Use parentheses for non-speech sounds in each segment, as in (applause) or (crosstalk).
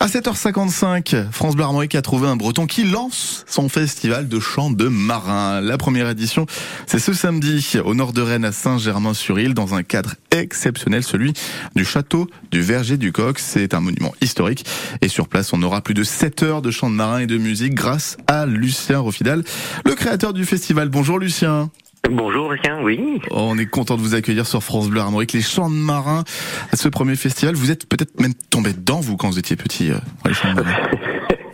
À 7h55, France Armorique a trouvé un breton qui lance son festival de chant de marin. La première édition, c'est ce samedi au nord de Rennes à Saint-Germain-sur-Île dans un cadre exceptionnel, celui du château du Verger du Coq. C'est un monument historique et sur place, on aura plus de 7 heures de chant de marin et de musique grâce à Lucien Rofidal, le créateur du festival. Bonjour Lucien. Bonjour, oui. On est content de vous accueillir sur France Bleu Armorique, les chants de marins, à ce premier festival. Vous êtes peut-être même tombé dedans, vous, quand vous étiez petit, euh, les chants de marins. (laughs)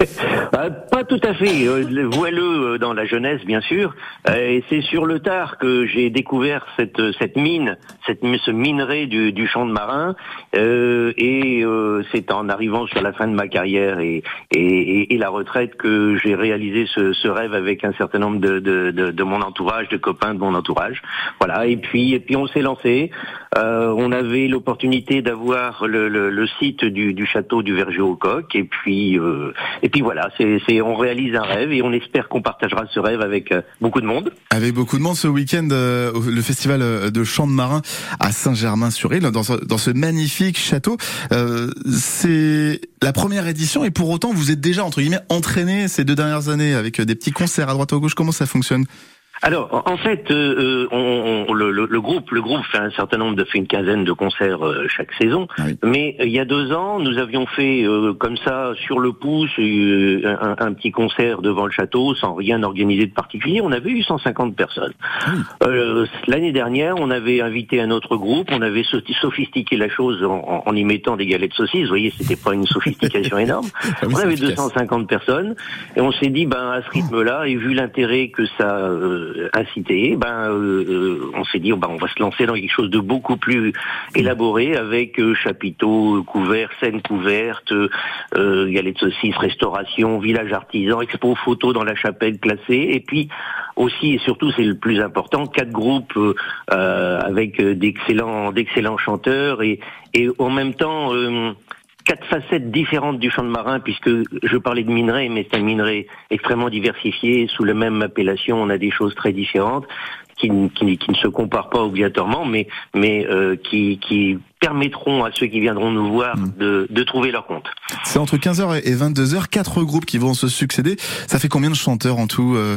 Euh, pas tout à fait. Euh, Voileux dans la jeunesse, bien sûr. Euh, et c'est sur le tard que j'ai découvert cette, cette mine, cette, ce minerai du, du champ de marin. Euh, et euh, c'est en arrivant sur la fin de ma carrière et, et, et la retraite que j'ai réalisé ce, ce, rêve avec un certain nombre de, de, de, mon entourage, de copains de mon entourage. Voilà. Et puis, et puis on s'est lancé. on avait l'opportunité d'avoir le, le, le, site du, du château du Verger au Coq. Et puis, et puis voilà. C'est, on réalise un rêve et on espère qu'on partagera ce rêve avec euh, beaucoup de monde. Avec beaucoup de monde ce week-end, euh, le festival euh, de chant de marin à Saint-Germain-sur-Île, dans, dans, ce magnifique château. c'est la première édition et pour autant vous êtes déjà entre guillemets entraîné ces deux dernières années avec des petits concerts à droite ou à gauche. Comment ça fonctionne? Alors, en fait, euh, on, on, le, le, groupe, le groupe fait un certain nombre de fait une quinzaine de concerts euh, chaque saison. Ah Mais euh, il y a deux ans, nous avions fait comme ça sur le pouce un, un, petit concert devant le château, sans rien organiser de particulier. On avait eu 150 personnes. L'année dernière, on avait invité un autre groupe. On avait sophistiqué la chose en, en y mettant des galettes de saucisses. Vous voyez, c'était pas une sophistication (laughs) énorme. Ah on avait 250 personnes et on s'est dit, ben à ce rythme-là, et vu l'intérêt que ça euh, incité, ben euh, euh, on s'est dit ben, on va se lancer dans quelque chose de beaucoup plus élaboré avec chapiteaux couverts, scènes couvertes, galets de saucisses, restauration, village artisan, expo photo dans la chapelle classée, et puis aussi et surtout c'est le plus important quatre groupes avec d'excellents d'excellents chanteurs et et en même temps quatre facettes différentes du champ de marin, puisque je parlais de minerai, mais c'est un minerai extrêmement diversifié. Sous la même appellation, on a des choses très différentes qui, qui, qui ne se comparent pas obligatoirement, mais, mais euh, qui, qui permettront à ceux qui viendront nous voir hmm. de, de trouver leur compte. C'est entre 15h et 22h, quatre groupes qui vont se succéder. Ça fait combien de chanteurs en tout euh,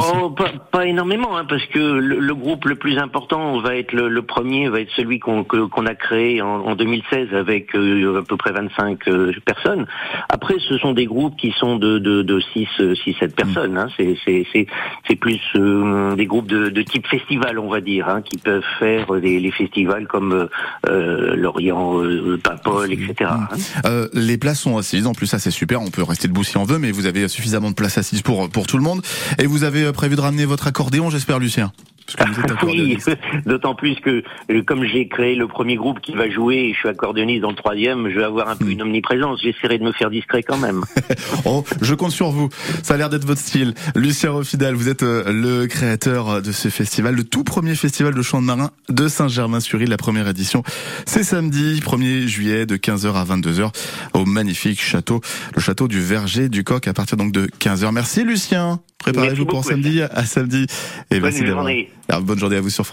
Oh, pas, pas, énormément, hein, parce que le, le, groupe le plus important va être le, le premier, va être celui qu'on qu'on a créé en, en 2016 avec euh, à peu près 25 euh, personnes. Après, ce sont des groupes qui sont de, de, de 6, 6 7 personnes. Hein. C'est plus euh, des groupes de, de, type festival, on va dire, hein, qui peuvent faire des, les festivals comme Lorient, Paimpol, etc. Hein. les places sont assises. En plus, ça c'est super. On peut rester debout si on veut, mais vous avez suffisamment de places assises pour pour tout le monde. Et vous avez prévu de ramener votre accordéon, j'espère, Lucien (laughs) oui, d'autant plus que euh, comme j'ai créé le premier groupe qui va jouer et je suis accordéoniste dans le troisième, je vais avoir un peu hmm. une omniprésence. J'essaierai de me faire discret quand même. (laughs) oh, je compte sur vous. Ça a l'air d'être votre style. Lucien Rofidal, vous êtes euh, le créateur de ce festival, le tout premier festival de chant de marin de Saint-Germain-sur-Île, la première édition. C'est samedi 1er juillet de 15h à 22h au magnifique château, le château du Verger du Coq à partir donc de 15h. Merci Lucien. Préparez-vous pour samedi à samedi. Et bonne journée. bonne journée à vous sur